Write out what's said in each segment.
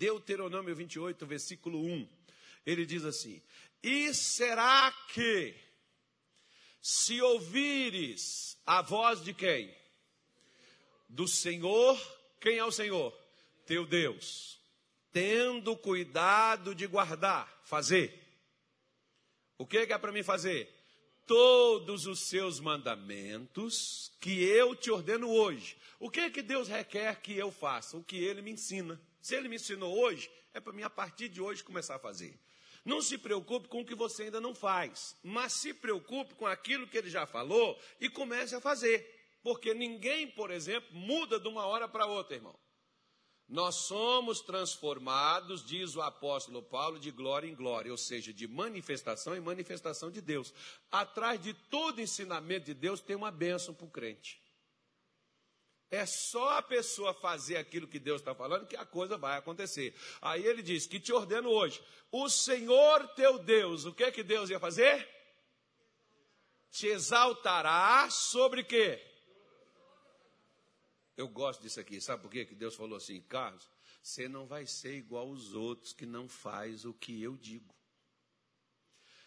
Deuteronômio 28, versículo 1. Ele diz assim: E será que, se ouvires a voz de quem? Do Senhor, quem é o Senhor? Teu Deus. Tendo cuidado de guardar, fazer. O que é para mim fazer? Todos os seus mandamentos que eu te ordeno hoje. O que é que Deus requer que eu faça? O que ele me ensina. Se ele me ensinou hoje, é para mim, a partir de hoje, começar a fazer. Não se preocupe com o que você ainda não faz, mas se preocupe com aquilo que ele já falou e comece a fazer. Porque ninguém, por exemplo, muda de uma hora para outra, irmão. Nós somos transformados, diz o apóstolo Paulo, de glória em glória, ou seja, de manifestação em manifestação de Deus. Atrás de todo ensinamento de Deus tem uma bênção para o crente. É só a pessoa fazer aquilo que Deus está falando que a coisa vai acontecer. Aí ele diz: Que te ordeno hoje, o Senhor teu Deus, o que que Deus ia fazer? Te exaltará sobre quê? Eu gosto disso aqui, sabe por quê? que Deus falou assim, Carlos? Você não vai ser igual aos outros que não faz o que eu digo.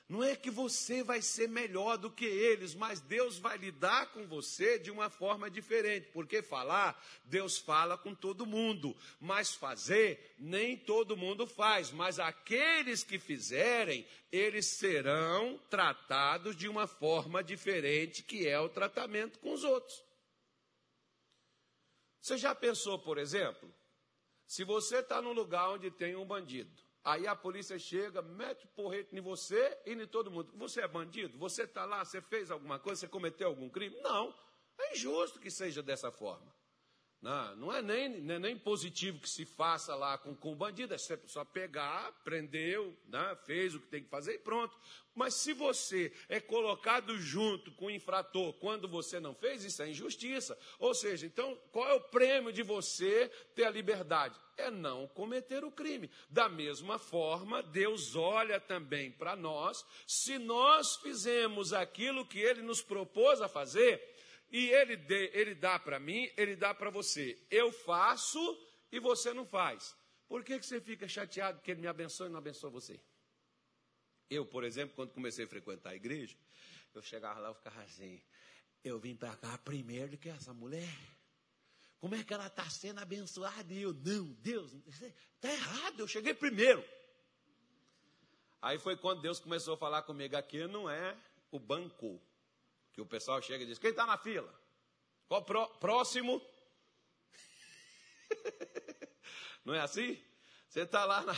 Não é que você vai ser melhor do que eles, mas Deus vai lidar com você de uma forma diferente. Porque falar, Deus fala com todo mundo, mas fazer, nem todo mundo faz. Mas aqueles que fizerem, eles serão tratados de uma forma diferente, que é o tratamento com os outros. Você já pensou, por exemplo, se você está num lugar onde tem um bandido, Aí a polícia chega, mete porrete em você e em todo mundo. Você é bandido? Você está lá, você fez alguma coisa, você cometeu algum crime? Não. É injusto que seja dessa forma. Não, não é nem, nem, nem, positivo que se faça lá com, com o bandido, é só pegar, prendeu, né, fez o que tem que fazer e pronto. Mas se você é colocado junto com o infrator quando você não fez, isso é injustiça. Ou seja, então, qual é o prêmio de você ter a liberdade? É não cometer o crime. Da mesma forma, Deus olha também para nós, se nós fizemos aquilo que Ele nos propôs a fazer, e ele, dê, ele dá para mim, ele dá para você. Eu faço e você não faz. Por que, que você fica chateado que ele me abençoe e não abençoa você? Eu, por exemplo, quando comecei a frequentar a igreja, eu chegava lá e ficava assim, eu vim para cá primeiro do que essa mulher. Como é que ela está sendo abençoada? E eu, não, Deus, está errado, eu cheguei primeiro. Aí foi quando Deus começou a falar comigo, aqui não é o banco, que o pessoal chega e diz: quem está na fila? Qual pró próximo? Não é assim? Você está lá na,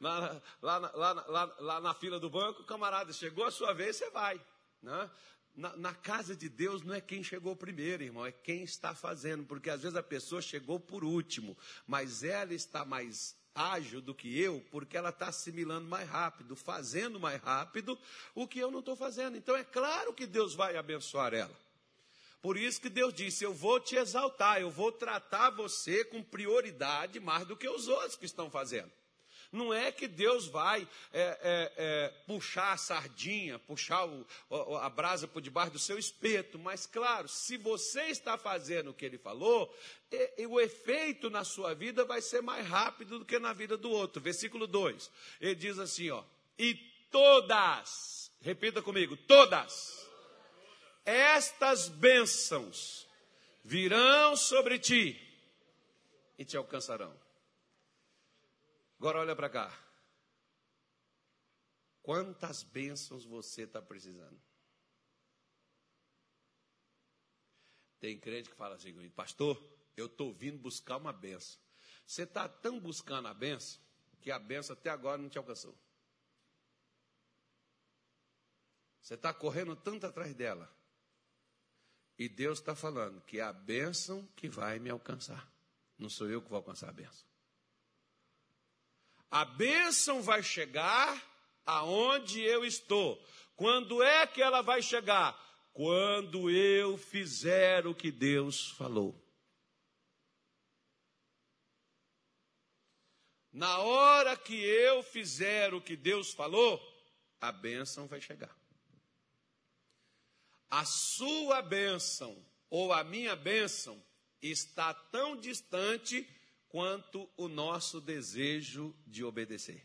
na, lá, lá, na fila do banco, camarada, chegou a sua vez, você vai. Né? Na, na, casa de Deus não é quem chegou primeiro, irmão, é quem está fazendo, porque às vezes a pessoa chegou por último, mas ela está mais ágil do que eu, porque ela está assimilando mais rápido, fazendo mais rápido o que eu não estou fazendo. Então é claro que Deus vai abençoar ela. Por isso que Deus disse: Eu vou te exaltar, eu vou tratar você com prioridade mais do que os outros que estão fazendo. Não é que Deus vai é, é, é, puxar a sardinha, puxar o, a brasa por debaixo do seu espeto, mas claro, se você está fazendo o que ele falou, o efeito na sua vida vai ser mais rápido do que na vida do outro. Versículo 2, ele diz assim: ó, e todas, repita comigo, todas, estas bênçãos virão sobre ti e te alcançarão. Agora olha para cá. Quantas bênçãos você está precisando? Tem crente que fala assim, pastor, eu estou vindo buscar uma benção. Você está tão buscando a benção que a benção até agora não te alcançou. Você está correndo tanto atrás dela. E Deus está falando que é a bênção que vai me alcançar. Não sou eu que vou alcançar a bênção. A bênção vai chegar aonde eu estou. Quando é que ela vai chegar? Quando eu fizer o que Deus falou. Na hora que eu fizer o que Deus falou, a bênção vai chegar. A sua bênção ou a minha bênção está tão distante quanto o nosso desejo de obedecer.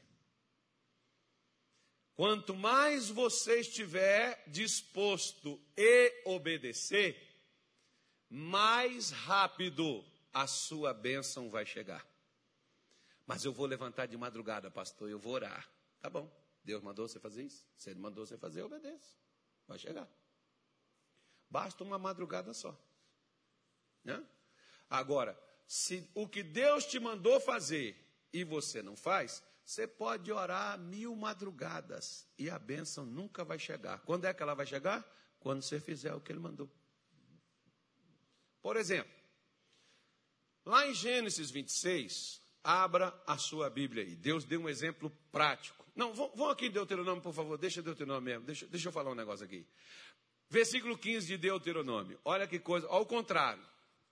Quanto mais você estiver disposto a obedecer, mais rápido a sua bênção vai chegar. Mas eu vou levantar de madrugada, pastor, eu vou orar. Tá bom, Deus mandou você fazer isso? Se Ele mandou você fazer, obedeça. Vai chegar. Basta uma madrugada só. Né? Agora, se o que Deus te mandou fazer e você não faz, você pode orar mil madrugadas e a bênção nunca vai chegar. Quando é que ela vai chegar? Quando você fizer o que ele mandou. Por exemplo, lá em Gênesis 26, abra a sua Bíblia aí. Deus deu um exemplo prático. Não, vão, aqui em Deuteronômio, por favor. Deixa Deuteronômio mesmo. Deixa, deixa eu falar um negócio aqui. Versículo 15 de Deuteronômio. Olha que coisa. Ao contrário.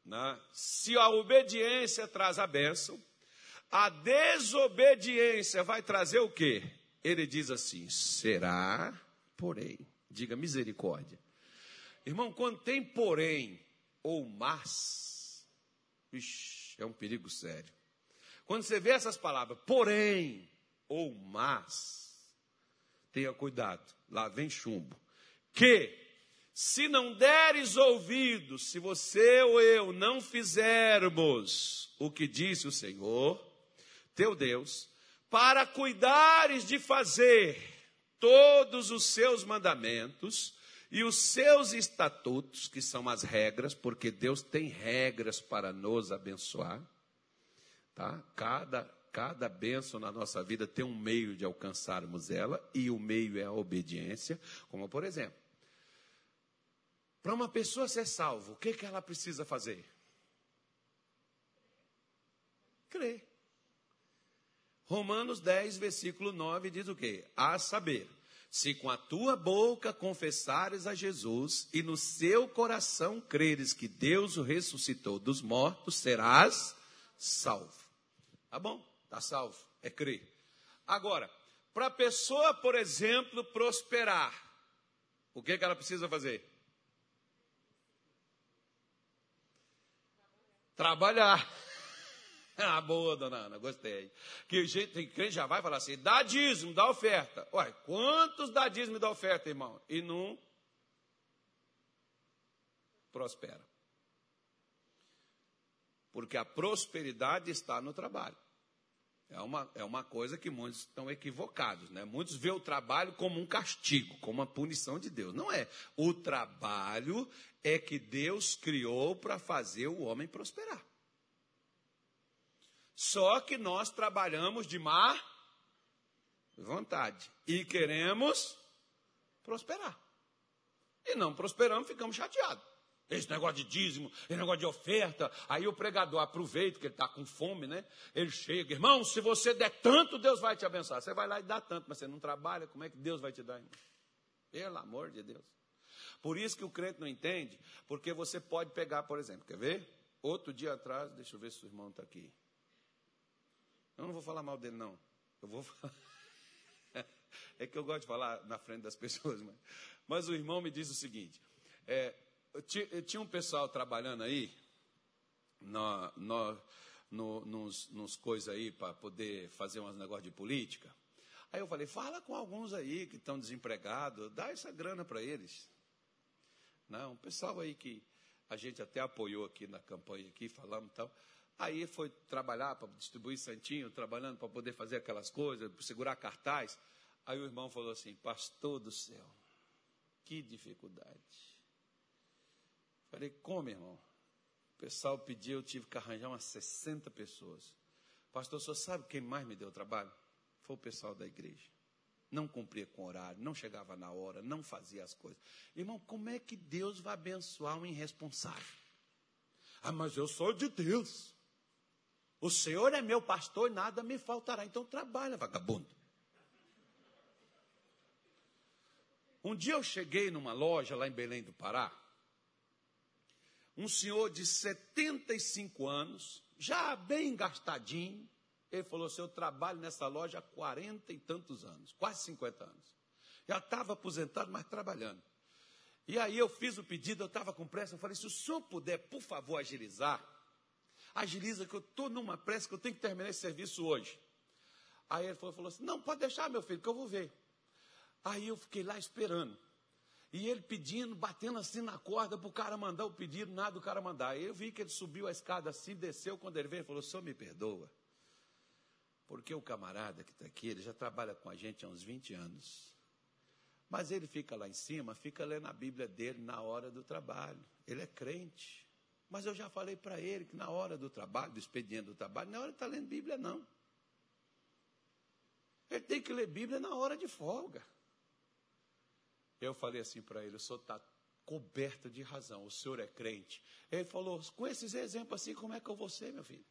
Né? Se a obediência traz a bênção, a desobediência vai trazer o quê? Ele diz assim: será, porém, diga misericórdia. Irmão, quando tem porém ou mas, ixi, é um perigo sério. Quando você vê essas palavras, porém ou mas, tenha cuidado, lá vem chumbo. Que se não deres ouvidos, se você ou eu não fizermos o que disse o Senhor, teu Deus, para cuidares de fazer todos os seus mandamentos e os seus estatutos, que são as regras, porque Deus tem regras para nos abençoar. Tá? Cada, cada bênção na nossa vida tem um meio de alcançarmos ela, e o meio é a obediência, como por exemplo, para uma pessoa ser salva, o que, que ela precisa fazer? Crer. Romanos 10, versículo 9 diz o quê? A saber, se com a tua boca confessares a Jesus e no seu coração creres que Deus o ressuscitou dos mortos, serás salvo. Tá bom? Tá salvo. É crer. Agora, para a pessoa, por exemplo, prosperar, o que, que ela precisa fazer? Trabalhar. Ah, boa, dona Ana, gostei. Que jeito, tem crente já vai falar assim, dá dízimo, dá oferta. Ué, quantos dá dízimo e dá oferta, irmão? E não prospera. Porque a prosperidade está no trabalho. É uma, é uma coisa que muitos estão equivocados, né? Muitos veem o trabalho como um castigo, como uma punição de Deus. Não é. O trabalho é que Deus criou para fazer o homem prosperar. Só que nós trabalhamos de má vontade e queremos prosperar. E não prosperamos, ficamos chateados. Esse negócio de dízimo, esse negócio de oferta. Aí o pregador aproveita que ele está com fome, né? Ele chega, irmão, se você der tanto, Deus vai te abençoar. Você vai lá e dá tanto, mas você não trabalha, como é que Deus vai te dar, irmão? Pelo amor de Deus. Por isso que o crente não entende, porque você pode pegar, por exemplo, quer ver? Outro dia atrás, deixa eu ver se o irmão está aqui. Eu não vou falar mal dele, não. Eu vou falar. É que eu gosto de falar na frente das pessoas, mas, mas o irmão me diz o seguinte: é, tinha um pessoal trabalhando aí, no, no, no, nos, nos coisas aí, para poder fazer uns negócios de política. Aí eu falei: fala com alguns aí que estão desempregados, dá essa grana para eles. Não, um pessoal aí que a gente até apoiou aqui na campanha, aqui, falamos e tal. Aí foi trabalhar para distribuir santinho, trabalhando para poder fazer aquelas coisas, segurar cartaz. Aí o irmão falou assim: Pastor do céu, que dificuldade. Falei: Como, irmão? O pessoal pediu, eu tive que arranjar umas 60 pessoas. Pastor, senhor sabe quem mais me deu trabalho? Foi o pessoal da igreja. Não cumpria com horário, não chegava na hora, não fazia as coisas. Irmão, como é que Deus vai abençoar um irresponsável? Ah, mas eu sou de Deus. O Senhor é meu pastor, nada me faltará. Então trabalha, vagabundo. Um dia eu cheguei numa loja lá em Belém do Pará. Um senhor de 75 anos, já bem gastadinho, ele falou assim: Eu trabalho nessa loja há 40 e tantos anos, quase 50 anos. Já estava aposentado, mas trabalhando. E aí eu fiz o pedido, eu estava com pressa, eu falei: Se o senhor puder, por favor, agilizar, agiliza que eu estou numa pressa que eu tenho que terminar esse serviço hoje. Aí ele falou, falou assim: Não, pode deixar, meu filho, que eu vou ver. Aí eu fiquei lá esperando. E ele pedindo, batendo assim na corda para o cara mandar o pedido, nada o cara mandar. Eu vi que ele subiu a escada assim, desceu. Quando ele veio, ele falou: Senhor, me perdoa. Porque o camarada que está aqui, ele já trabalha com a gente há uns 20 anos. Mas ele fica lá em cima, fica lendo a Bíblia dele na hora do trabalho. Ele é crente. Mas eu já falei para ele que na hora do trabalho, do expediente do trabalho, é hora de estar tá lendo Bíblia, não. Ele tem que ler Bíblia na hora de folga. Eu falei assim para ele: o senhor está coberto de razão, o senhor é crente. Ele falou: com esses exemplos assim, como é que eu vou ser, meu filho?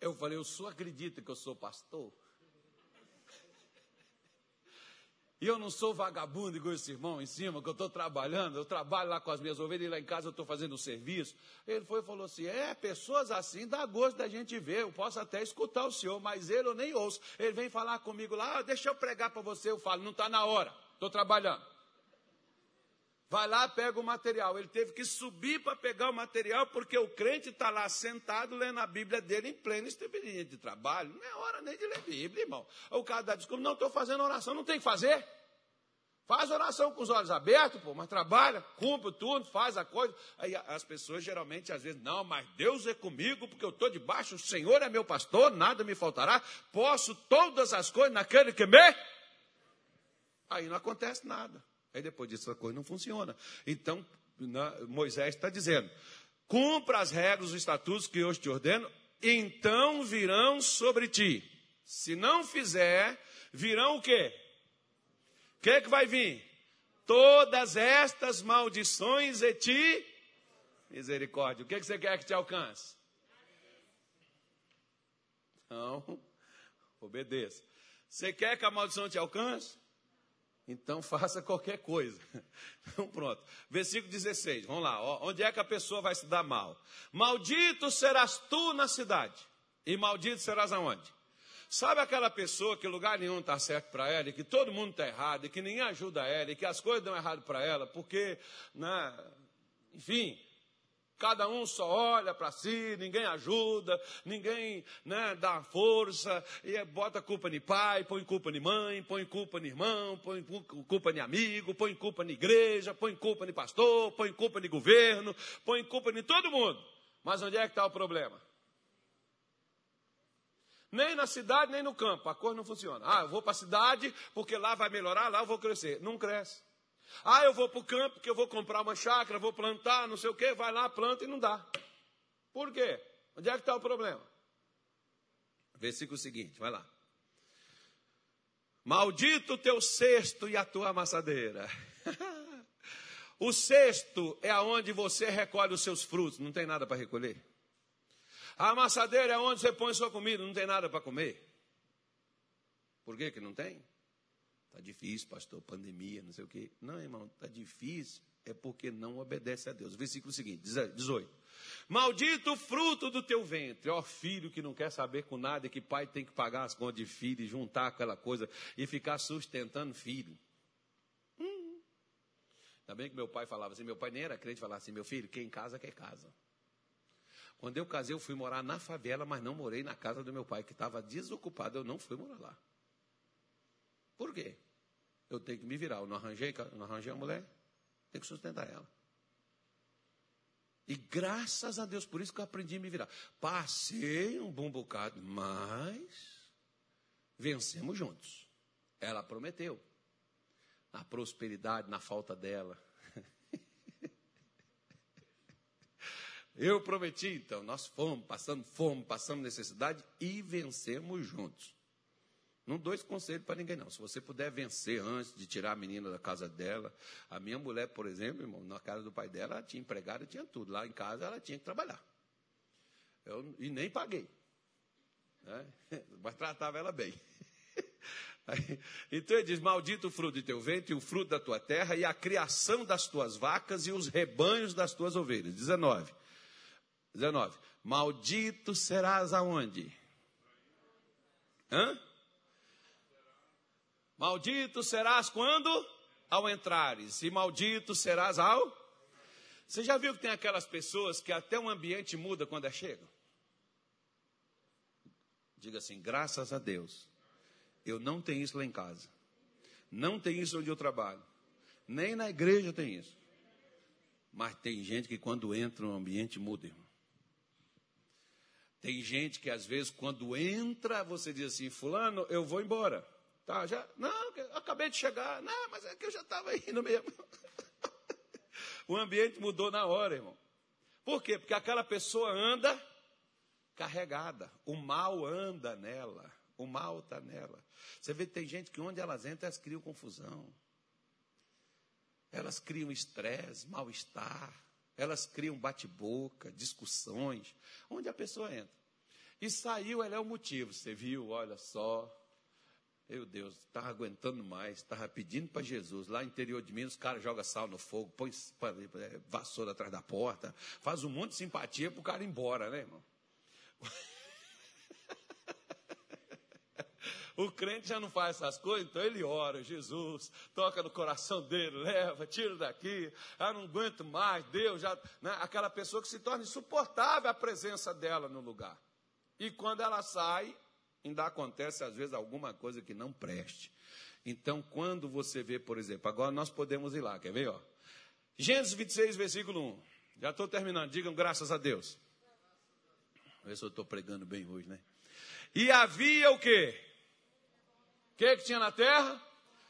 Eu falei: o senhor acredita que eu sou pastor? E eu não sou vagabundo igual esse irmão em cima, que eu estou trabalhando, eu trabalho lá com as minhas ovelhas e lá em casa eu estou fazendo o serviço. Ele foi e falou assim: é, pessoas assim dá gosto da gente ver, eu posso até escutar o senhor, mas ele eu nem ouço. Ele vem falar comigo lá, ah, deixa eu pregar para você, eu falo, não está na hora, estou trabalhando. Vai lá, pega o material. Ele teve que subir para pegar o material, porque o crente está lá sentado lendo a Bíblia dele em pleno expediente de trabalho. Não é hora nem de ler Bíblia, irmão. O cara dá desculpa, não estou fazendo oração, não tem que fazer. Faz oração com os olhos abertos, pô, mas trabalha, cumpre tudo, faz a coisa. Aí as pessoas geralmente, às vezes, não, mas Deus é comigo, porque eu estou debaixo, o Senhor é meu pastor, nada me faltará, posso todas as coisas naquele que me. Aí não acontece nada. Aí depois disso a coisa não funciona. Então, Moisés está dizendo: cumpra as regras, os estatutos que eu te ordeno, então virão sobre ti. Se não fizer, virão o quê? O que, é que vai vir? Todas estas maldições e ti misericórdia. O que, é que você quer que te alcance? Não, obedeça. Você quer que a maldição te alcance? Então faça qualquer coisa. Então pronto. Versículo 16, vamos lá. Onde é que a pessoa vai se dar mal? Maldito serás tu na cidade. E maldito serás aonde? Sabe aquela pessoa que lugar nenhum está certo para ela, e que todo mundo está errado, e que ninguém ajuda ela, e que as coisas dão errado para ela, porque, né, enfim, Cada um só olha para si, ninguém ajuda, ninguém né, dá força, e bota culpa de pai, põe culpa de mãe, põe culpa de irmão, põe culpa de amigo, põe culpa de igreja, põe culpa de pastor, põe culpa de governo, põe culpa de todo mundo. Mas onde é que está o problema? Nem na cidade, nem no campo, a coisa não funciona. Ah, eu vou para a cidade porque lá vai melhorar, lá eu vou crescer. Não cresce. Ah, eu vou para o campo que eu vou comprar uma chácara, vou plantar, não sei o quê, vai lá, planta e não dá. Por quê? Onde é que está o problema? Versículo seguinte, vai lá. Maldito o teu cesto e a tua amassadeira. o cesto é aonde você recolhe os seus frutos, não tem nada para recolher. A amassadeira é onde você põe sua comida, não tem nada para comer. Por que, que não tem? Está difícil, pastor, pandemia, não sei o quê. Não, irmão, está difícil, é porque não obedece a Deus. Versículo seguinte, 18. Maldito fruto do teu ventre, ó filho que não quer saber com nada e que pai tem que pagar as contas de filho e juntar aquela coisa e ficar sustentando filho. Hum. Ainda bem que meu pai falava assim, meu pai nem era crente, falava assim, meu filho, quem casa quer casa. Quando eu casei, eu fui morar na favela, mas não morei na casa do meu pai, que estava desocupado, eu não fui morar lá. Por quê? Eu tenho que me virar. Eu não arranjei, não arranjei a mulher, tenho que sustentar ela. E graças a Deus, por isso que eu aprendi a me virar. Passei um bom bocado, mas vencemos juntos. Ela prometeu. Na prosperidade, na falta dela. Eu prometi, então, nós fomos, passando fome, passamos necessidade e vencemos juntos. Não dou esse conselho para ninguém, não. Se você puder vencer antes de tirar a menina da casa dela. A minha mulher, por exemplo, irmão, na casa do pai dela, ela tinha empregada, tinha tudo. Lá em casa ela tinha que trabalhar. Eu, e nem paguei. Né? Mas tratava ela bem. então ele diz: Maldito o fruto de teu ventre, o fruto da tua terra, e a criação das tuas vacas e os rebanhos das tuas ovelhas. 19. 19. Maldito serás aonde? Hã? Maldito serás quando? Ao entrares, e maldito serás ao? Você já viu que tem aquelas pessoas que até o ambiente muda quando é chegam? Diga assim, graças a Deus, eu não tenho isso lá em casa. Não tem isso onde eu trabalho. Nem na igreja tem isso. Mas tem gente que quando entra no ambiente muda, irmão. Tem gente que às vezes quando entra, você diz assim, fulano, eu vou embora. Tá, já, não, acabei de chegar. Não, mas é que eu já estava indo mesmo. o ambiente mudou na hora, irmão. Por quê? Porque aquela pessoa anda carregada. O mal anda nela. O mal está nela. Você vê que tem gente que onde elas entram, elas criam confusão. Elas criam estresse, mal-estar. Elas criam bate-boca, discussões. Onde a pessoa entra. E saiu, ela é o motivo. Você viu, olha só. Meu Deus, estava aguentando mais, estava pedindo para Jesus. Lá no interior de Minas, os caras jogam sal no fogo, põe é, vassoura atrás da porta, faz um monte de simpatia para o cara ir embora, né, irmão? O crente já não faz essas coisas, então ele ora, Jesus, toca no coração dele, leva, tira daqui, ah, não aguento mais, Deus já. Né? Aquela pessoa que se torna insuportável a presença dela no lugar. E quando ela sai, ainda acontece às vezes alguma coisa que não preste. Então, quando você vê, por exemplo, agora nós podemos ir lá, quer ver? Ó? Gênesis 26, versículo 1. Já estou terminando, digam graças a Deus. Vê se eu estou pregando bem hoje, né? E havia o quê? O que, que tinha na terra?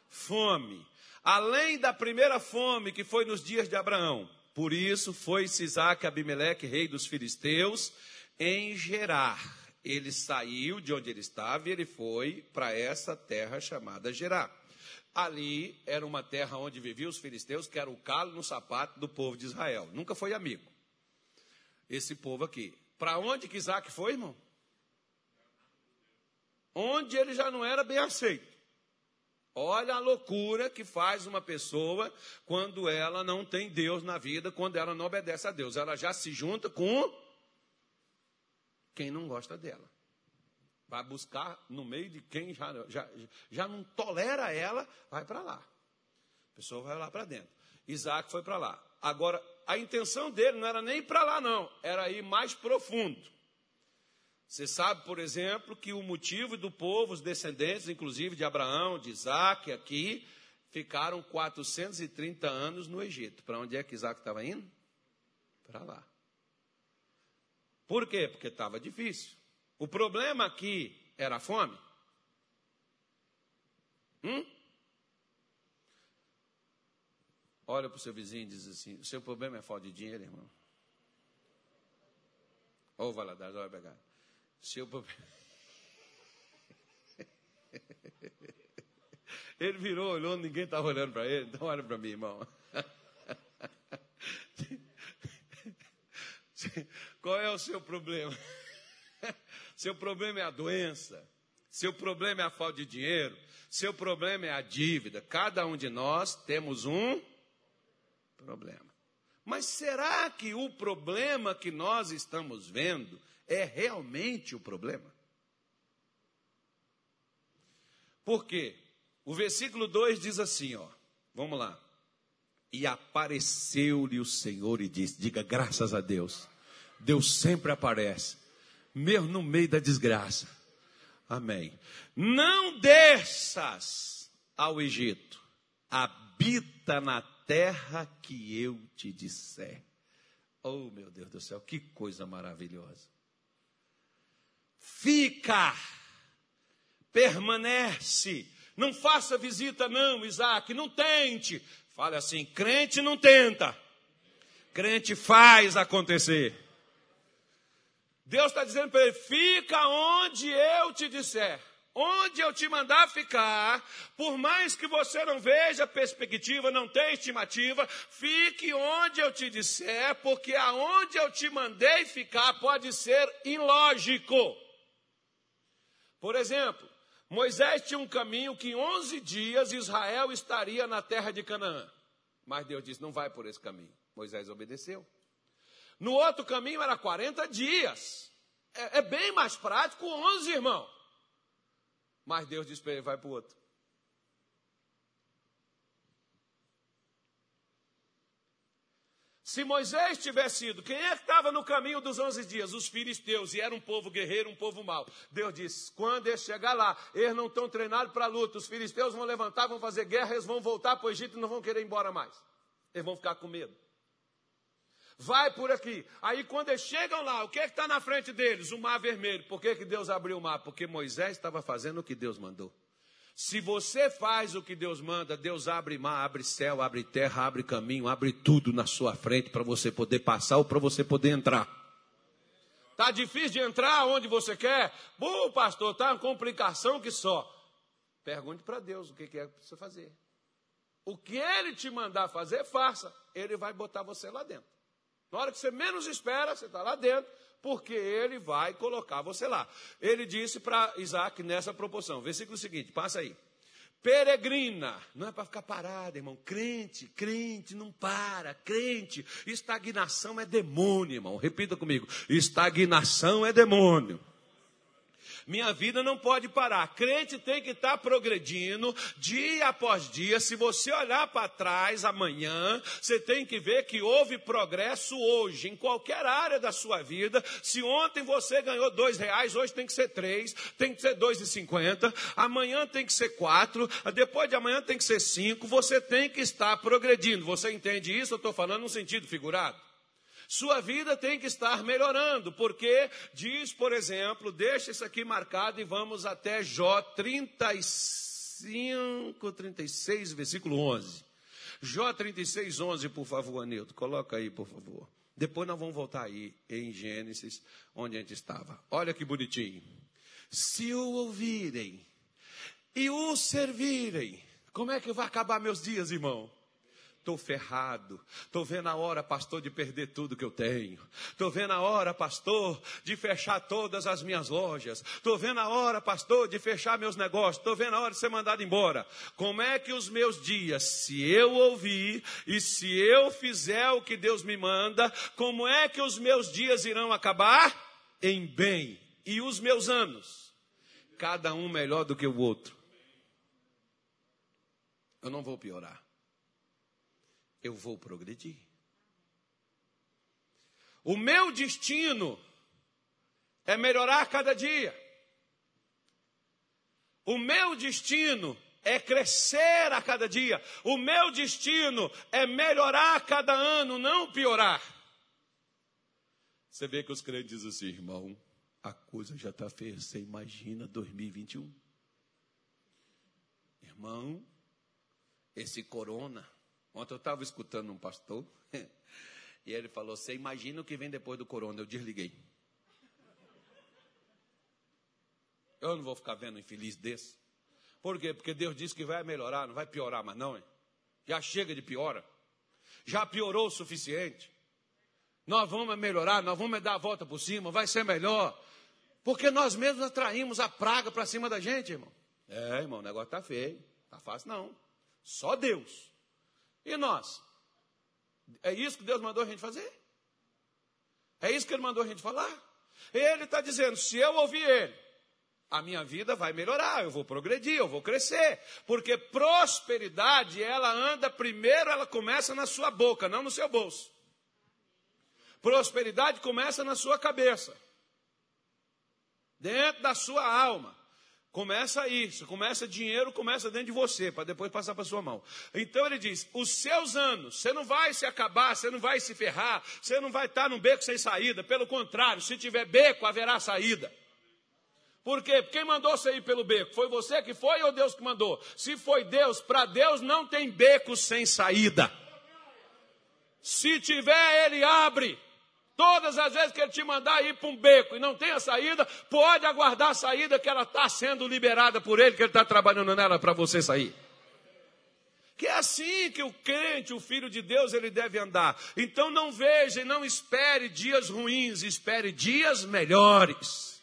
Fome. Além da primeira fome que foi nos dias de Abraão. Por isso foi Isaac Abimeleque, rei dos filisteus, em Gerar. Ele saiu de onde ele estava e ele foi para essa terra chamada Gerar. Ali era uma terra onde viviam os filisteus, que era o calo no sapato do povo de Israel. Nunca foi amigo. Esse povo aqui. Para onde que Isaac foi, irmão? onde ele já não era bem aceito. Olha a loucura que faz uma pessoa quando ela não tem Deus na vida, quando ela não obedece a Deus. Ela já se junta com quem não gosta dela. Vai buscar no meio de quem já, já, já não tolera ela, vai para lá. A pessoa vai lá para dentro. Isaac foi para lá. Agora, a intenção dele não era nem para lá, não, era ir mais profundo. Você sabe, por exemplo, que o motivo do povo, os descendentes, inclusive de Abraão, de Isaac, aqui, ficaram 430 anos no Egito. Para onde é que Isaac estava indo? Para lá. Por quê? Porque estava difícil. O problema aqui era a fome. Hum? Olha para o seu vizinho e diz assim: o seu problema é falta de dinheiro, irmão. Ou vai lá, vai pegar. Seu Ele virou, olhou, ninguém estava olhando para ele, então olha para mim, irmão. Qual é o seu problema? Seu problema é a doença, seu problema é a falta de dinheiro, seu problema é a dívida. Cada um de nós temos um problema. Mas será que o problema que nós estamos vendo é realmente o problema? Por quê? O versículo 2 diz assim, ó. Vamos lá. E apareceu-lhe o Senhor e disse: Diga graças a Deus. Deus sempre aparece, mesmo no meio da desgraça. Amém. Não desças ao Egito, habita na terra que eu te disser. Oh, meu Deus do céu, que coisa maravilhosa fica, permanece. Não faça visita, não, Isaac, não tente. Fale assim: crente não tenta, crente faz acontecer. Deus está dizendo para ele: fica onde eu te disser, onde eu te mandar ficar, por mais que você não veja perspectiva, não tenha estimativa, fique onde eu te disser, porque aonde eu te mandei ficar pode ser ilógico. Por exemplo, Moisés tinha um caminho que em 11 dias Israel estaria na terra de Canaã. Mas Deus disse: não vai por esse caminho. Moisés obedeceu. No outro caminho era 40 dias. É, é bem mais prático 11, irmão. Mas Deus disse para ele: vai para o outro. Se Moisés tivesse ido, quem é que estava no caminho dos onze dias? Os filisteus, e era um povo guerreiro, um povo mau. Deus disse: quando eles chegar lá, eles não estão treinados para luta, os filisteus vão levantar, vão fazer guerra, eles vão voltar para o Egito e não vão querer ir embora mais. Eles vão ficar com medo. Vai por aqui. Aí quando eles chegam lá, o que é está na frente deles? O mar vermelho. Por que, que Deus abriu o mar? Porque Moisés estava fazendo o que Deus mandou. Se você faz o que Deus manda, Deus abre mar, abre céu, abre terra, abre caminho, abre tudo na sua frente para você poder passar ou para você poder entrar. Tá difícil de entrar onde você quer? Bom, pastor, tá uma complicação que só. Pergunte para Deus o que é para você fazer. O que ele te mandar fazer, faça. Ele vai botar você lá dentro. Na hora que você menos espera, você está lá dentro porque ele vai colocar você lá. Ele disse para Isaac nessa proporção. Versículo seguinte, passa aí. Peregrina, não é para ficar parado, irmão. Crente, crente, não para. Crente, estagnação é demônio, irmão. Repita comigo: estagnação é demônio. Minha vida não pode parar. Crente tem que estar progredindo dia após dia. Se você olhar para trás amanhã, você tem que ver que houve progresso hoje, em qualquer área da sua vida. Se ontem você ganhou dois reais, hoje tem que ser três, tem que ser dois e cinquenta, amanhã tem que ser quatro, depois de amanhã tem que ser cinco. Você tem que estar progredindo. Você entende isso? Eu estou falando no sentido figurado. Sua vida tem que estar melhorando, porque diz, por exemplo, deixa isso aqui marcado e vamos até Jó 35, 36, versículo 11. Jó 36, 11, por favor, Anildo, coloca aí, por favor. Depois nós vamos voltar aí em Gênesis, onde a gente estava. Olha que bonitinho. Se o ouvirem e o servirem, como é que vai acabar meus dias, irmão? Estou ferrado. Estou vendo a hora, pastor, de perder tudo que eu tenho. Estou vendo a hora, pastor, de fechar todas as minhas lojas. Estou vendo a hora, pastor, de fechar meus negócios. Estou vendo a hora de ser mandado embora. Como é que os meus dias, se eu ouvir e se eu fizer o que Deus me manda, como é que os meus dias irão acabar? Em bem. E os meus anos? Cada um melhor do que o outro. Eu não vou piorar eu vou progredir. O meu destino é melhorar cada dia. O meu destino é crescer a cada dia. O meu destino é melhorar a cada ano, não piorar. Você vê que os crentes dizem assim, irmão, a coisa já está feia. Você imagina 2021? Irmão, esse corona Ontem eu estava escutando um pastor e ele falou: Você imagina o que vem depois do corona? Eu desliguei. Eu não vou ficar vendo um infeliz desse. Por quê? Porque Deus disse que vai melhorar, não vai piorar mais, não, hein? Já chega de piora. Já piorou o suficiente. Nós vamos melhorar, nós vamos dar a volta por cima, vai ser melhor. Porque nós mesmos atraímos a praga para cima da gente, irmão. É, irmão, o negócio está feio. Está fácil, não. Só Deus. E nós? É isso que Deus mandou a gente fazer? É isso que Ele mandou a gente falar? Ele está dizendo: se eu ouvir Ele, a minha vida vai melhorar, eu vou progredir, eu vou crescer. Porque prosperidade, ela anda primeiro, ela começa na sua boca, não no seu bolso. Prosperidade começa na sua cabeça, dentro da sua alma. Começa isso, começa dinheiro, começa dentro de você, para depois passar para sua mão. Então ele diz: os seus anos, você não vai se acabar, você não vai se ferrar, você não vai estar num beco sem saída. Pelo contrário, se tiver beco, haverá saída. Por quê? Quem mandou você ir pelo beco? Foi você que foi ou Deus que mandou? Se foi Deus, para Deus não tem beco sem saída. Se tiver, ele abre. Todas as vezes que ele te mandar ir para um beco e não tem a saída, pode aguardar a saída que ela está sendo liberada por ele, que ele está trabalhando nela para você sair. Que é assim que o crente, o filho de Deus, ele deve andar. Então não veja e não espere dias ruins, espere dias melhores.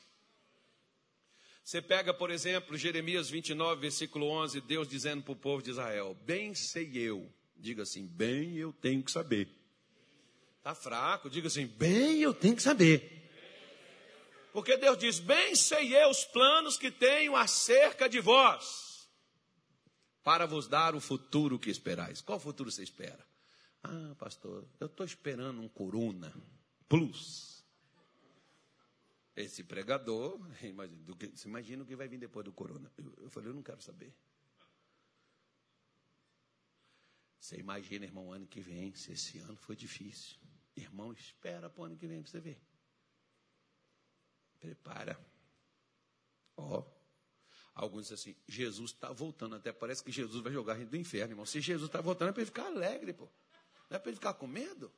Você pega, por exemplo, Jeremias 29, versículo 11, Deus dizendo para o povo de Israel: Bem sei eu, diga assim, bem eu tenho que saber Está fraco, diga assim: bem, eu tenho que saber. Porque Deus diz: bem sei eu os planos que tenho acerca de vós, para vos dar o futuro que esperais. Qual futuro você espera? Ah, pastor, eu estou esperando um Corona Plus. Esse pregador, imagina, do que, você imagina o que vai vir depois do Corona. Eu, eu falei, eu não quero saber. Você imagina, irmão, ano que vem, se esse ano foi difícil. Irmão, espera para o ano que vem para você ver. Prepara. Ó. Oh. Alguns dizem assim, Jesus está voltando. Até parece que Jesus vai jogar a gente do inferno, irmão. Se Jesus está voltando, é para ele ficar alegre, pô. Não é para ele ficar com medo.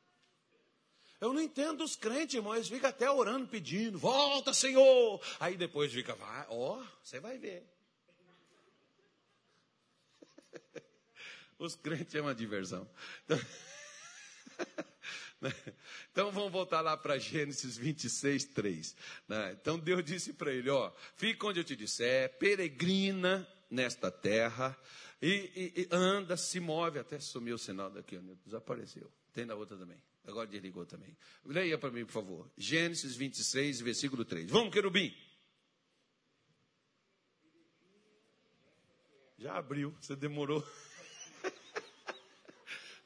Eu não entendo os crentes, irmão. Eles ficam até orando, pedindo, volta, Senhor. Aí depois fica, vai, ó, você vai ver. Os crentes é uma diversão. Então, então vamos voltar lá para Gênesis 26, 3. Né? Então Deus disse para ele: Ó, fica onde eu te disser, peregrina nesta terra, e, e, e anda, se move, até sumiu o sinal daqui, desapareceu. Tem na outra também. Agora desligou também. Leia para mim, por favor. Gênesis 26, versículo 3. Vamos, querubim. Já abriu, você demorou.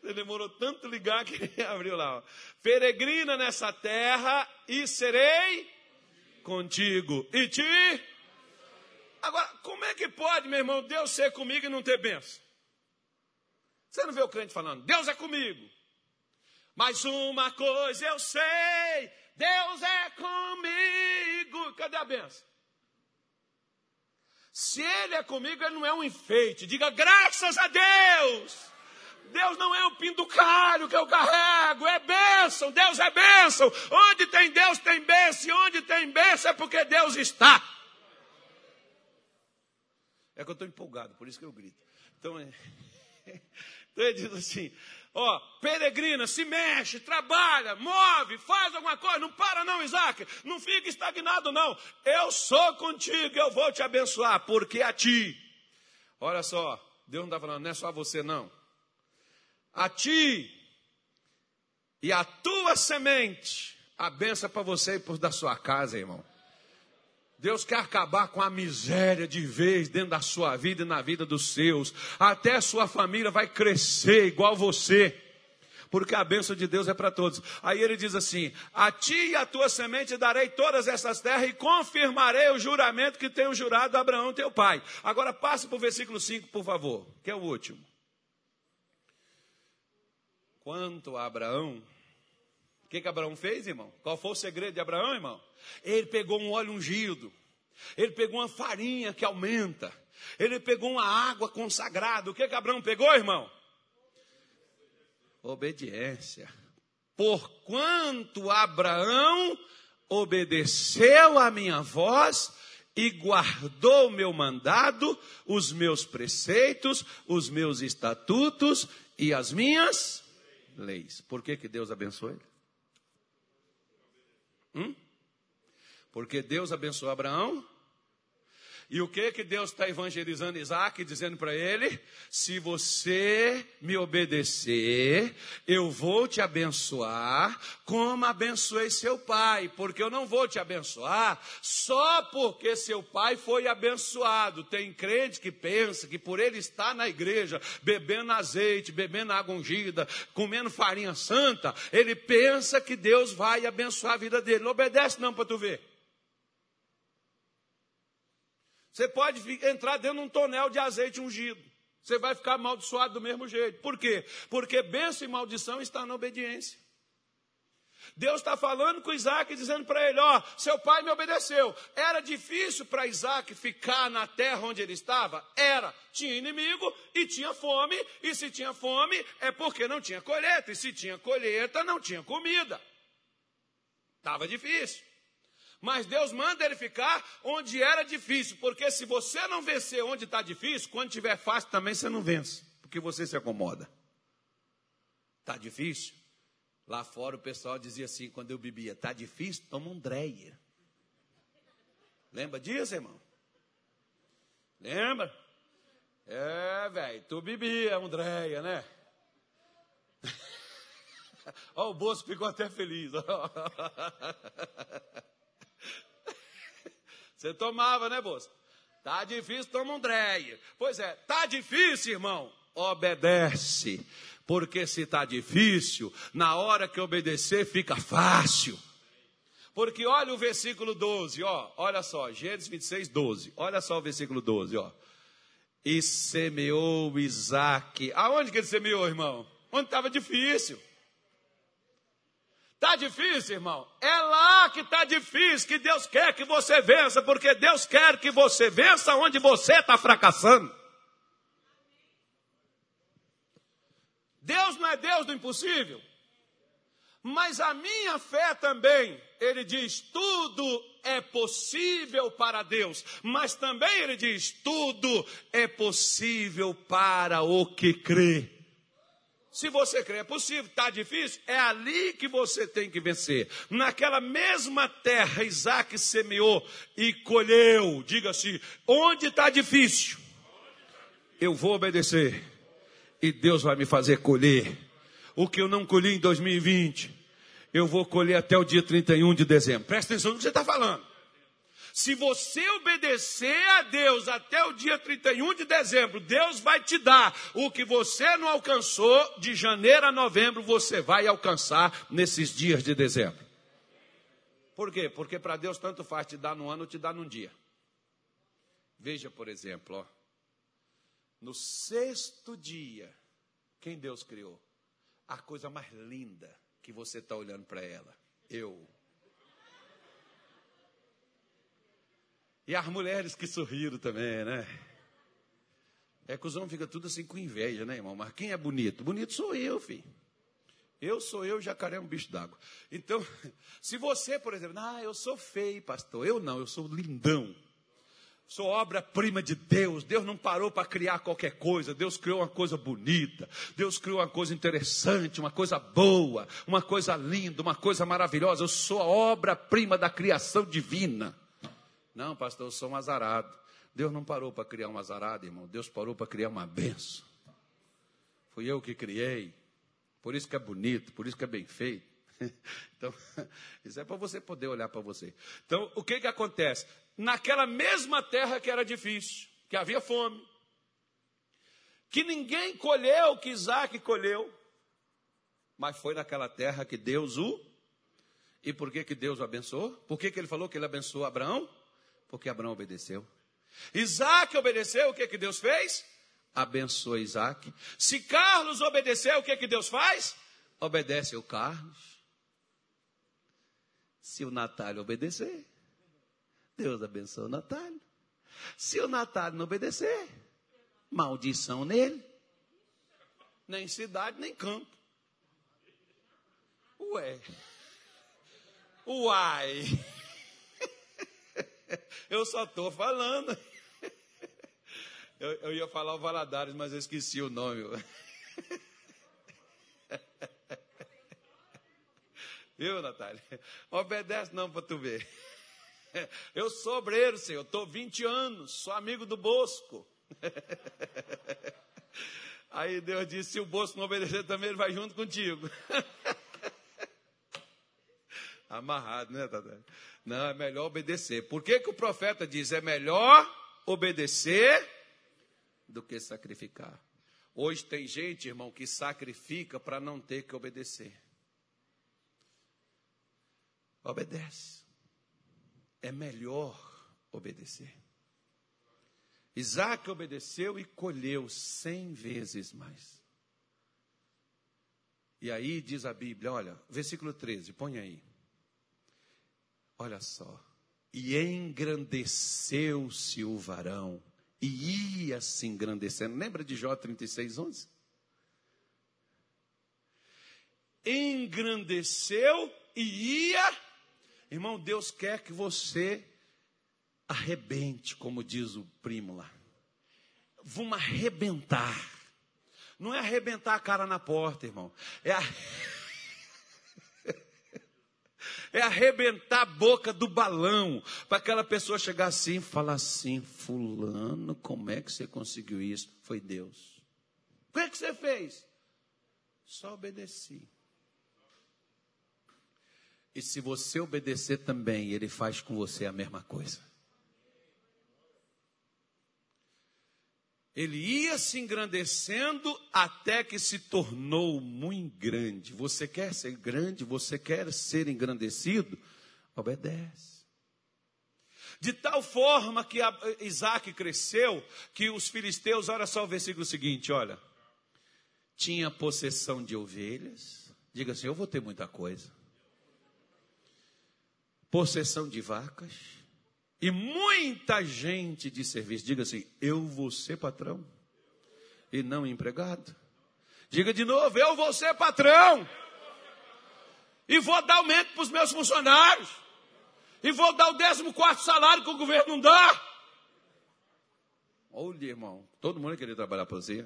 Você demorou tanto ligar que abriu lá. Ó. Peregrina nessa terra e serei contigo. E te. Agora, como é que pode, meu irmão, Deus ser comigo e não ter bênção? Você não vê o crente falando, Deus é comigo. Mas uma coisa eu sei, Deus é comigo. Cadê a benção? Se Ele é comigo, Ele não é um enfeite. Diga graças a Deus. Deus não é um pinducário que eu carrego, é bênção, Deus é bênção. Onde tem Deus tem bênção, e onde tem bênção é porque Deus está. É que eu estou empolgado, por isso que eu grito. Então, é... então ele diz assim: ó, peregrina, se mexe, trabalha, move, faz alguma coisa, não para não, Isaac, não fica estagnado não. Eu sou contigo, eu vou te abençoar, porque a ti. Olha só, Deus não está falando, não é só você não a ti e a tua semente, a benção para você e por da sua casa, irmão. Deus quer acabar com a miséria de vez dentro da sua vida e na vida dos seus. Até a sua família vai crescer igual você. Porque a bênção de Deus é para todos. Aí ele diz assim: A ti e a tua semente darei todas essas terras e confirmarei o juramento que tenho jurado a Abraão, teu pai. Agora passe para o versículo 5, por favor, que é o último. Quanto a Abraão, o que, que Abraão fez, irmão? Qual foi o segredo de Abraão, irmão? Ele pegou um óleo ungido, ele pegou uma farinha que aumenta, ele pegou uma água consagrada. O que, que Abraão pegou, irmão? Obediência. Porquanto Abraão obedeceu a minha voz e guardou o meu mandado, os meus preceitos, os meus estatutos e as minhas leis. Por que, que Deus abençoou ele? Hum? Porque Deus abençoou Abraão e o que que Deus está evangelizando Isaac, dizendo para ele? Se você me obedecer, eu vou te abençoar, como abençoei seu pai, porque eu não vou te abençoar só porque seu pai foi abençoado. Tem crente que pensa que por ele estar na igreja, bebendo azeite, bebendo água ungida, comendo farinha santa, ele pensa que Deus vai abençoar a vida dele. Não obedece não para tu ver. Você pode entrar dentro de um tonel de azeite ungido. Você vai ficar amaldiçoado do mesmo jeito. Por quê? Porque bênção e maldição está na obediência. Deus está falando com Isaac, dizendo para ele: Ó, seu pai me obedeceu. Era difícil para Isaac ficar na terra onde ele estava? Era. Tinha inimigo e tinha fome. E se tinha fome, é porque não tinha colheita. E se tinha colheita, não tinha comida. Estava difícil. Mas Deus manda ele ficar onde era difícil, porque se você não vencer onde está difícil, quando tiver fácil também você não vence, porque você se acomoda. Está difícil? Lá fora o pessoal dizia assim, quando eu bebia, está difícil? Toma um dreia. Lembra disso, irmão? Lembra? É, velho, tu bebia dreia, né? Ó, o bolso ficou até feliz. Você tomava, né, moça? Tá difícil, toma um dreia. Pois é, tá difícil, irmão. obedece. Porque se está difícil, na hora que obedecer fica fácil. Porque olha o versículo 12, ó, olha só, Gênesis 26, 12. Olha só o versículo 12, ó. E semeou Isaac. Aonde que ele semeou, irmão? Onde estava difícil. Está difícil, irmão? É lá que está difícil, que Deus quer que você vença, porque Deus quer que você vença onde você está fracassando. Deus não é Deus do impossível. Mas a minha fé também, ele diz, tudo é possível para Deus. Mas também ele diz, tudo é possível para o que crê. Se você crê é possível, está difícil, é ali que você tem que vencer. Naquela mesma terra, Isaac semeou e colheu. Diga assim: onde está difícil, eu vou obedecer. E Deus vai me fazer colher. O que eu não colhi em 2020, eu vou colher até o dia 31 de dezembro. Presta atenção no que você está falando. Se você obedecer a Deus até o dia 31 de dezembro, Deus vai te dar o que você não alcançou de janeiro a novembro, você vai alcançar nesses dias de dezembro. Por quê? Porque para Deus tanto faz te dar no ano ou te dar num dia. Veja, por exemplo, ó, no sexto dia, quem Deus criou? A coisa mais linda que você está olhando para ela. Eu. E as mulheres que sorriram também, né? É que os homens ficam tudo assim com inveja, né, irmão? Mas quem é bonito? Bonito sou eu, filho. Eu sou eu, jacaré é um bicho d'água. Então, se você, por exemplo, ah, eu sou feio, pastor. Eu não, eu sou lindão. Sou obra-prima de Deus. Deus não parou para criar qualquer coisa. Deus criou uma coisa bonita. Deus criou uma coisa interessante, uma coisa boa, uma coisa linda, uma coisa maravilhosa. Eu sou a obra-prima da criação divina. Não, pastor, eu sou um azarado. Deus não parou para criar um azarado, irmão. Deus parou para criar uma benção. Fui eu que criei. Por isso que é bonito, por isso que é bem feito. Então, isso é para você poder olhar para você. Então, o que que acontece? Naquela mesma terra que era difícil, que havia fome, que ninguém colheu o que Isaac colheu, mas foi naquela terra que Deus o. E por que, que Deus o abençoou? Por que, que ele falou que ele abençoou Abraão? Porque Abraão obedeceu. Isaac obedeceu, o que, que Deus fez? Abençoa Isaac. Se Carlos obedeceu, o que, que Deus faz? Obedece o Carlos. Se o Natália obedecer, Deus abençoa o Natália. Se o Natália não obedecer, maldição nele. Nem cidade, nem campo. Ué. Uai. Eu só estou falando. Eu, eu, ia falar o Valadares, mas eu esqueci o nome. Viu, Natália? Obedece não para tu ver. Eu sou obreiro, Senhor. Estou 20 anos, sou amigo do Bosco. Aí Deus disse: se o Bosco não obedecer também, ele vai junto contigo. Amarrado, né, Tadé? Não, é melhor obedecer. Por que, que o profeta diz? É melhor obedecer do que sacrificar. Hoje tem gente, irmão, que sacrifica para não ter que obedecer. Obedece. É melhor obedecer. Isaac obedeceu e colheu cem vezes mais. E aí diz a Bíblia, olha, versículo 13, põe aí. Olha só. E engrandeceu-se o varão, e ia se engrandecendo. Lembra de Jó 36, 11? Engrandeceu e ia. Irmão, Deus quer que você arrebente, como diz o primo lá. Vamos arrebentar. Não é arrebentar a cara na porta, irmão. É arrebentar é arrebentar a boca do balão, para aquela pessoa chegar assim e falar assim: Fulano, como é que você conseguiu isso? Foi Deus. O que, é que você fez? Só obedeci. E se você obedecer também, ele faz com você a mesma coisa. Ele ia se engrandecendo até que se tornou muito grande. Você quer ser grande? Você quer ser engrandecido? Obedece. De tal forma que Isaac cresceu, que os filisteus, olha só o versículo seguinte, olha. Tinha possessão de ovelhas. Diga assim: Eu vou ter muita coisa. Possessão de vacas e muita gente de serviço. Diga assim: eu vou ser patrão e não empregado. Diga de novo: eu vou ser patrão e vou dar aumento para os meus funcionários e vou dar o décimo quarto salário que o governo não dá. Olha, irmão, todo mundo queria trabalhar para você.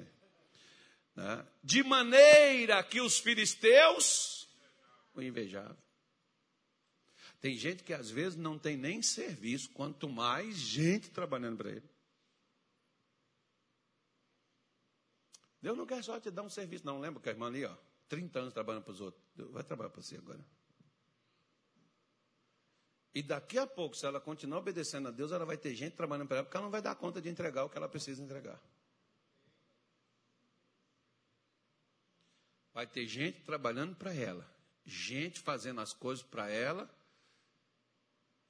Né? De maneira que os filisteus o invejavam. Tem gente que às vezes não tem nem serviço, quanto mais gente trabalhando para ele. Deus não quer só te dar um serviço, não. Lembra que a irmã ali, ó, 30 anos trabalhando para os outros. Deus vai trabalhar para você agora. E daqui a pouco, se ela continuar obedecendo a Deus, ela vai ter gente trabalhando para ela, porque ela não vai dar conta de entregar o que ela precisa entregar. Vai ter gente trabalhando para ela, gente fazendo as coisas para ela,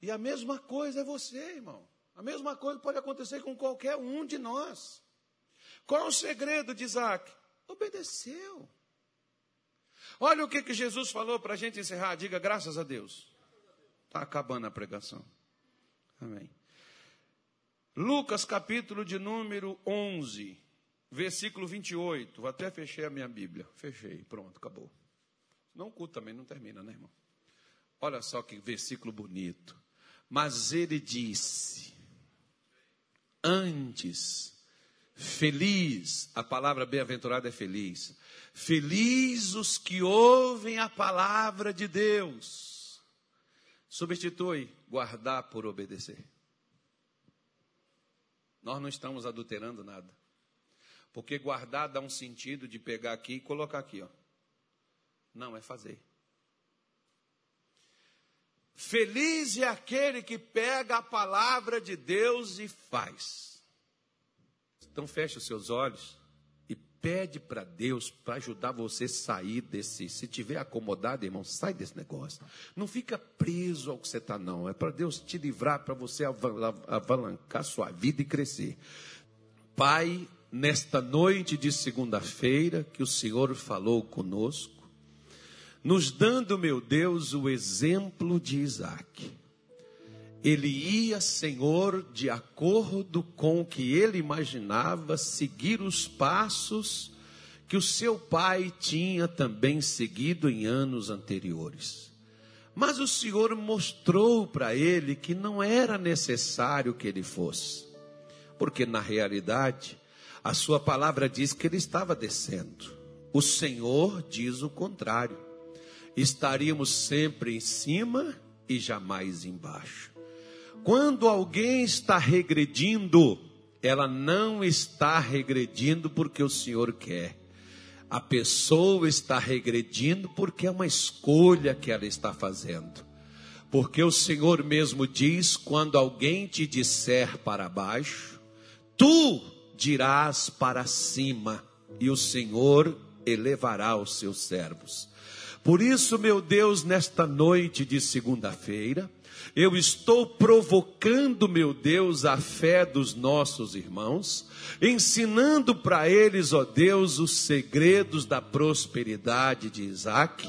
e a mesma coisa é você, irmão. A mesma coisa pode acontecer com qualquer um de nós. Qual é o segredo de Isaac? Obedeceu. Olha o que, que Jesus falou para a gente encerrar. Diga graças a Deus. Está acabando a pregação. Amém. Lucas capítulo de número 11, versículo 28. Vou até fechar a minha Bíblia. Fechei, pronto, acabou. Não culto também não termina, né, irmão? Olha só que versículo bonito. Mas ele disse: Antes, feliz, a palavra bem-aventurada é feliz. Feliz os que ouvem a palavra de Deus. Substitui guardar por obedecer. Nós não estamos adulterando nada. Porque guardar dá um sentido de pegar aqui e colocar aqui, ó. Não, é fazer. Feliz é aquele que pega a palavra de Deus e faz. Então feche os seus olhos e pede para Deus para ajudar você a sair desse. Se tiver acomodado, irmão, sai desse negócio. Não fica preso ao que você está, não. É para Deus te livrar, para você avalancar sua vida e crescer. Pai, nesta noite de segunda-feira que o Senhor falou conosco, nos dando, meu Deus, o exemplo de Isaac. Ele ia, Senhor, de acordo com o que ele imaginava, seguir os passos que o seu pai tinha também seguido em anos anteriores. Mas o Senhor mostrou para ele que não era necessário que ele fosse, porque na realidade, a sua palavra diz que ele estava descendo. O Senhor diz o contrário estaríamos sempre em cima e jamais embaixo. Quando alguém está regredindo, ela não está regredindo porque o Senhor quer. A pessoa está regredindo porque é uma escolha que ela está fazendo. Porque o Senhor mesmo diz: quando alguém te disser para baixo, tu dirás para cima, e o Senhor elevará os seus servos. Por isso, meu Deus, nesta noite de segunda-feira, eu estou provocando, meu Deus, a fé dos nossos irmãos, ensinando para eles, ó Deus, os segredos da prosperidade de Isaac.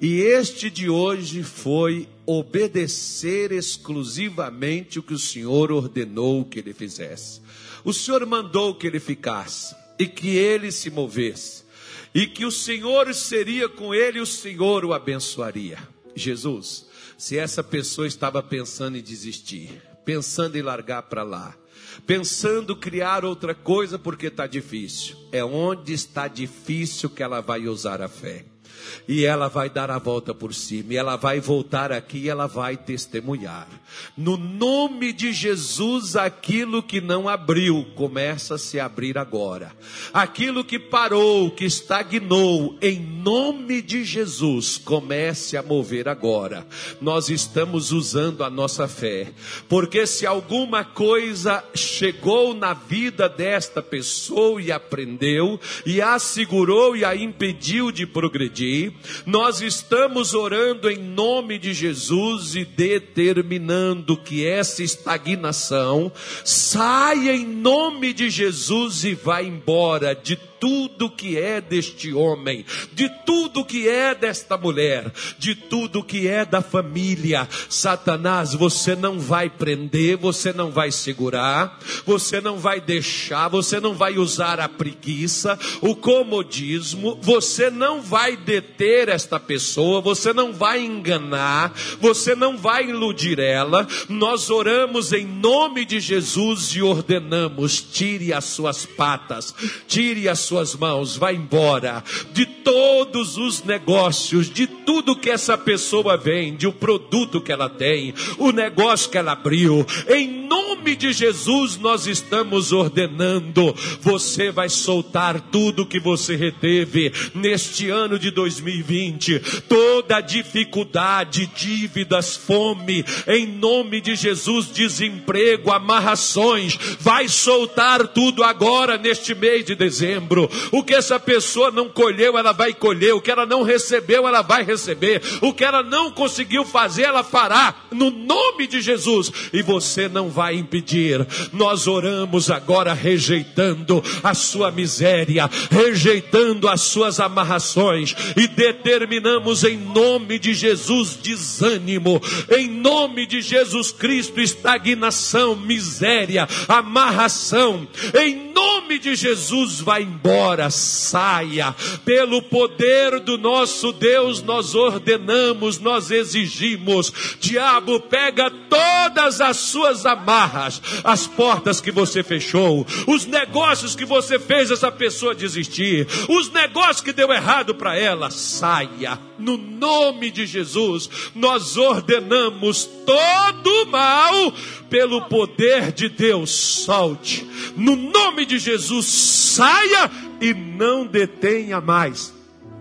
E este de hoje foi obedecer exclusivamente o que o Senhor ordenou que ele fizesse. O Senhor mandou que ele ficasse e que ele se movesse e que o Senhor seria com ele e o Senhor o abençoaria. Jesus, se essa pessoa estava pensando em desistir, pensando em largar para lá, pensando criar outra coisa porque está difícil, é onde está difícil que ela vai usar a fé. E ela vai dar a volta por cima, e ela vai voltar aqui e ela vai testemunhar. No nome de Jesus, aquilo que não abriu, começa a se abrir agora. Aquilo que parou, que estagnou, em nome de Jesus, comece a mover agora. Nós estamos usando a nossa fé, porque se alguma coisa chegou na vida desta pessoa e aprendeu, e a segurou e a impediu de progredir, nós estamos orando em nome de Jesus e determinando que essa estagnação saia em nome de Jesus e vá embora de tudo que é deste homem, de tudo que é desta mulher, de tudo que é da família. Satanás, você não vai prender, você não vai segurar, você não vai deixar, você não vai usar a preguiça, o comodismo, você não vai deter esta pessoa, você não vai enganar, você não vai iludir ela. Nós oramos em nome de Jesus e ordenamos: tire as suas patas, tire as suas mãos, vá embora de todos os negócios, de tudo que essa pessoa vende, o produto que ela tem, o negócio que ela abriu. Em nome de Jesus, nós estamos ordenando. Você vai soltar tudo que você reteve neste ano de 2020, toda dificuldade, dívidas, fome, em nome de Jesus, desemprego, amarrações, vai soltar tudo agora neste mês de dezembro. O que essa pessoa não colheu, ela vai colher. O que ela não recebeu, ela vai receber. O que ela não conseguiu fazer, ela fará. No nome de Jesus. E você não vai impedir. Nós oramos agora rejeitando a sua miséria, rejeitando as suas amarrações e determinamos em nome de Jesus desânimo, em nome de Jesus Cristo estagnação, miséria, amarração. Em nome de Jesus vai embora, saia. Pelo poder do nosso Deus nós ordenamos, nós exigimos. Diabo pega todas as suas amarras, as portas que você fechou, os negócios que você fez essa pessoa desistir, os negócios que deu errado para ela, saia. No nome de Jesus, nós ordenamos todo mal pelo poder de Deus, solte. No nome de Jesus, saia e não detenha mais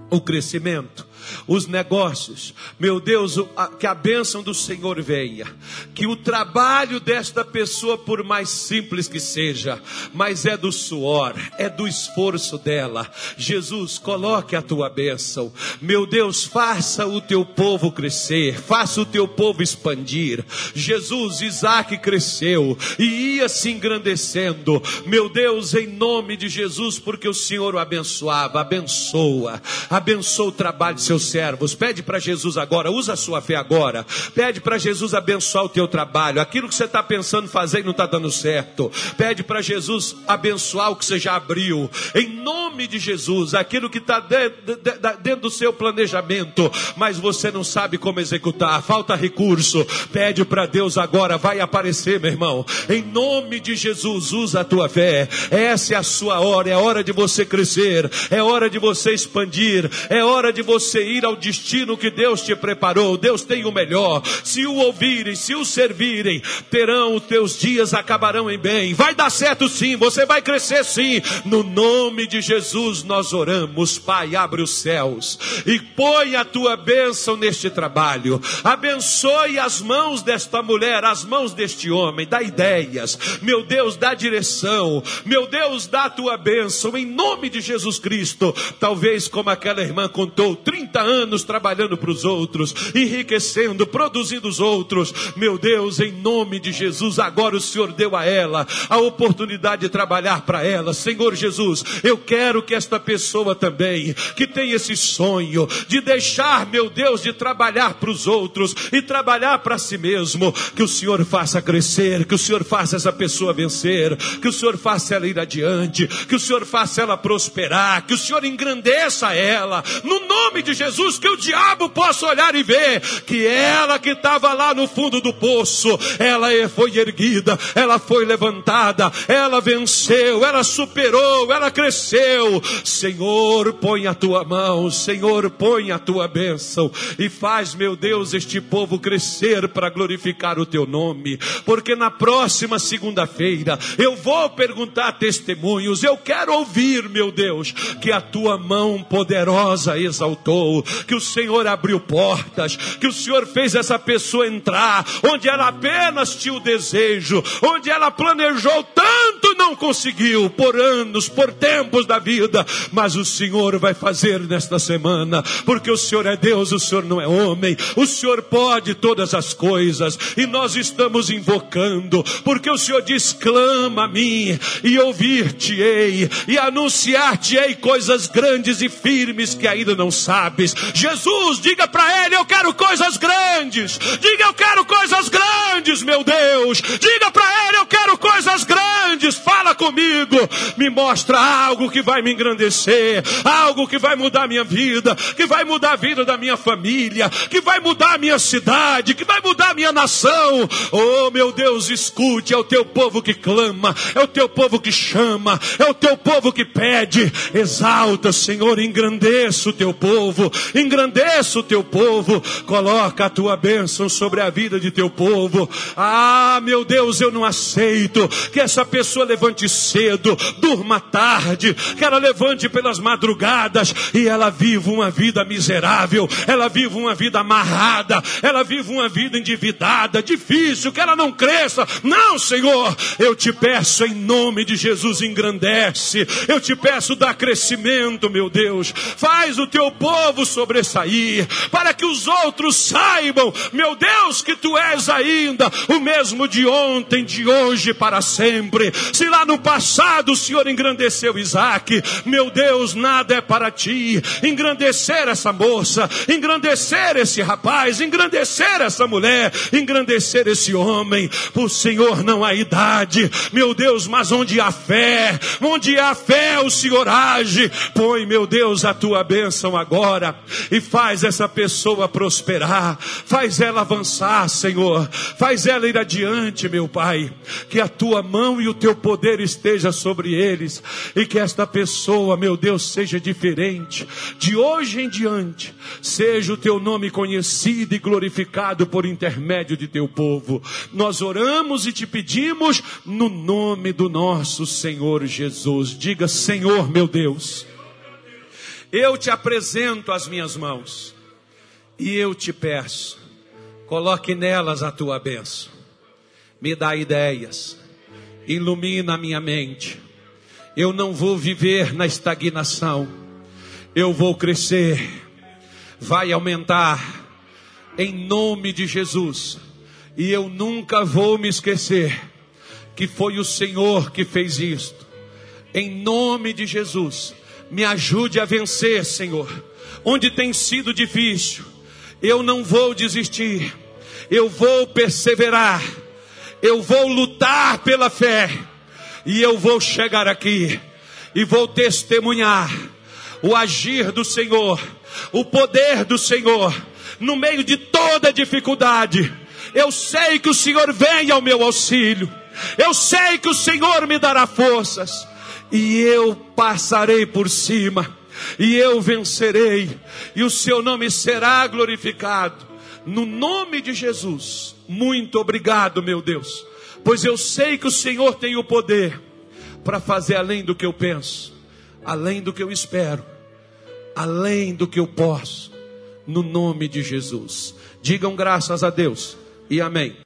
o crescimento os negócios. Meu Deus, que a bênção do Senhor venha. Que o trabalho desta pessoa, por mais simples que seja, mas é do suor, é do esforço dela. Jesus, coloque a tua bênção. Meu Deus, faça o teu povo crescer, faça o teu povo expandir. Jesus, Isaac cresceu e ia se engrandecendo. Meu Deus, em nome de Jesus, porque o Senhor o abençoava, abençoa, abençoa o trabalho de seus servos. Pede para Jesus agora, usa a sua fé agora. Pede para Jesus abençoar o teu trabalho. Aquilo que você está pensando fazer e não está dando certo. Pede para Jesus abençoar o que você já abriu. Em nome de Jesus, aquilo que está dentro, dentro do seu planejamento, mas você não sabe como executar, falta recurso. Pede para Deus agora, vai aparecer, meu irmão. Em nome de Jesus, usa a tua fé. Essa é a sua hora, é hora de você crescer, é hora de você expandir, é hora de você ir ao destino que Deus te preparou. Deus tem o melhor. Se o ouvirem, se o servirem, terão os teus dias acabarão em bem. Vai dar certo sim, você vai crescer sim. No nome de Jesus nós oramos, Pai, abre os céus e põe a tua bênção neste trabalho. Abençoe as mãos desta mulher, as mãos deste homem, dá ideias. Meu Deus, dá direção. Meu Deus, dá a tua bênção em nome de Jesus Cristo. Talvez como aquela irmã contou, 30 anos trabalhando para os outros, enriquecendo, produzindo os outros. Meu Deus, em nome de Jesus, agora o Senhor deu a ela a oportunidade de trabalhar para ela. Senhor Jesus, eu quero que esta pessoa também, que tem esse sonho de deixar, meu Deus, de trabalhar para os outros e trabalhar para si mesmo, que o Senhor faça crescer, que o Senhor faça essa pessoa vencer, que o Senhor faça ela ir adiante, que o Senhor faça ela prosperar, que o Senhor engrandeça ela, no nome de Jesus Jesus que o diabo possa olhar e ver que ela que estava lá no fundo do poço, ela foi erguida, ela foi levantada, ela venceu, ela superou, ela cresceu. Senhor, põe a tua mão, Senhor, põe a tua bênção e faz, meu Deus, este povo crescer para glorificar o teu nome, porque na próxima segunda-feira eu vou perguntar testemunhos, eu quero ouvir, meu Deus, que a tua mão poderosa exaltou, que o Senhor abriu portas, que o Senhor fez essa pessoa entrar onde ela apenas tinha o desejo, onde ela planejou tanto não conseguiu por anos, por tempos da vida, mas o Senhor vai fazer nesta semana, porque o Senhor é Deus, o Senhor não é homem, o Senhor pode todas as coisas e nós estamos invocando, porque o Senhor diz: clama a mim e ouvir-te-ei e anunciar-te-ei coisas grandes e firmes que ainda não sabes. Jesus, diga para ele: eu quero coisas grandes. Diga eu quero coisas grandes, meu Deus. Diga para ele: eu quero coisas grandes. Fala comigo. Me mostra algo que vai me engrandecer, algo que vai mudar minha vida, que vai mudar a vida da minha família, que vai mudar a minha cidade, que vai mudar a minha nação. Oh, meu Deus, escute, é o teu povo que clama, é o teu povo que chama, é o teu povo que pede. Exalta, Senhor, engrandeça o teu povo, engrandeça o teu povo, coloca a tua bênção sobre a vida de teu povo. Ah, meu Deus, eu não aceito que essa pessoa levante cedo, durma tarde, que ela levante pelas madrugadas e ela viva uma vida miserável, ela viva uma vida amarrada, ela viva uma vida endividada, difícil, que ela não cresça. Não, Senhor, eu te peço em nome de Jesus, engrandece. Eu te peço, dá crescimento, meu Deus. Faz o teu povo sobressair, para que os outros saibam, meu Deus, que tu és ainda o mesmo de ontem, de hoje, para sempre. Se lá no passado o Senhor engrandeceu Isaac, meu Deus, nada é para ti. Engrandecer essa moça, engrandecer esse rapaz, engrandecer essa mulher, engrandecer esse homem. Por Senhor não há idade, meu Deus, mas onde há fé, onde há fé o Senhor age. Põe, meu Deus, a tua bênção agora e faz essa pessoa prosperar, faz ela avançar, Senhor, faz ela ir adiante, meu Pai. Que a tua mão e o teu poder esteja sobre eles e que esta pessoa, meu Deus, seja diferente. De hoje em diante, seja o teu nome conhecido e glorificado por intermédio de teu povo. Nós oramos e te pedimos no nome do nosso Senhor Jesus. Diga, Senhor, meu Deus, eu te apresento as minhas mãos e eu te peço, coloque nelas a tua bênção, me dá ideias, ilumina a minha mente. Eu não vou viver na estagnação, eu vou crescer, vai aumentar, em nome de Jesus, e eu nunca vou me esquecer que foi o Senhor que fez isto. Em nome de Jesus, me ajude a vencer, Senhor. Onde tem sido difícil, eu não vou desistir. Eu vou perseverar. Eu vou lutar pela fé. E eu vou chegar aqui e vou testemunhar o agir do Senhor, o poder do Senhor no meio de toda dificuldade. Eu sei que o Senhor vem ao meu auxílio. Eu sei que o Senhor me dará forças e eu passarei por cima e eu vencerei e o seu nome será glorificado. No nome de Jesus. Muito obrigado, meu Deus, pois eu sei que o Senhor tem o poder para fazer além do que eu penso, além do que eu espero, além do que eu posso. No nome de Jesus. Digam graças a Deus e amém.